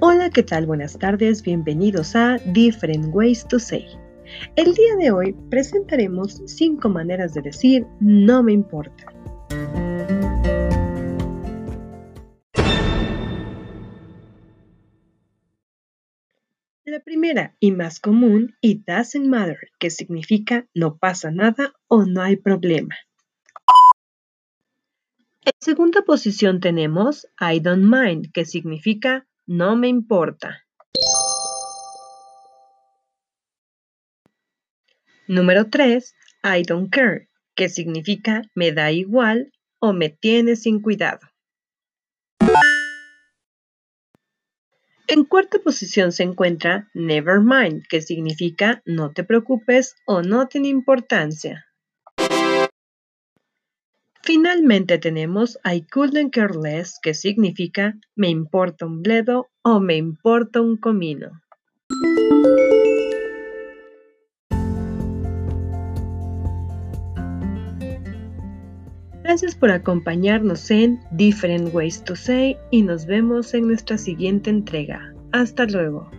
Hola, ¿qué tal? Buenas tardes, bienvenidos a Different Ways to Say. El día de hoy presentaremos 5 maneras de decir no me importa. La primera y más común, it doesn't matter, que significa no pasa nada o no hay problema. En segunda posición tenemos I don't mind, que significa no me importa. Número 3. I don't care, que significa me da igual o me tiene sin cuidado. En cuarta posición se encuentra never mind, que significa no te preocupes o no tiene importancia. Finalmente tenemos I couldn't care less, que significa me importa un bledo o me importa un comino. Gracias por acompañarnos en Different Ways to Say y nos vemos en nuestra siguiente entrega. Hasta luego.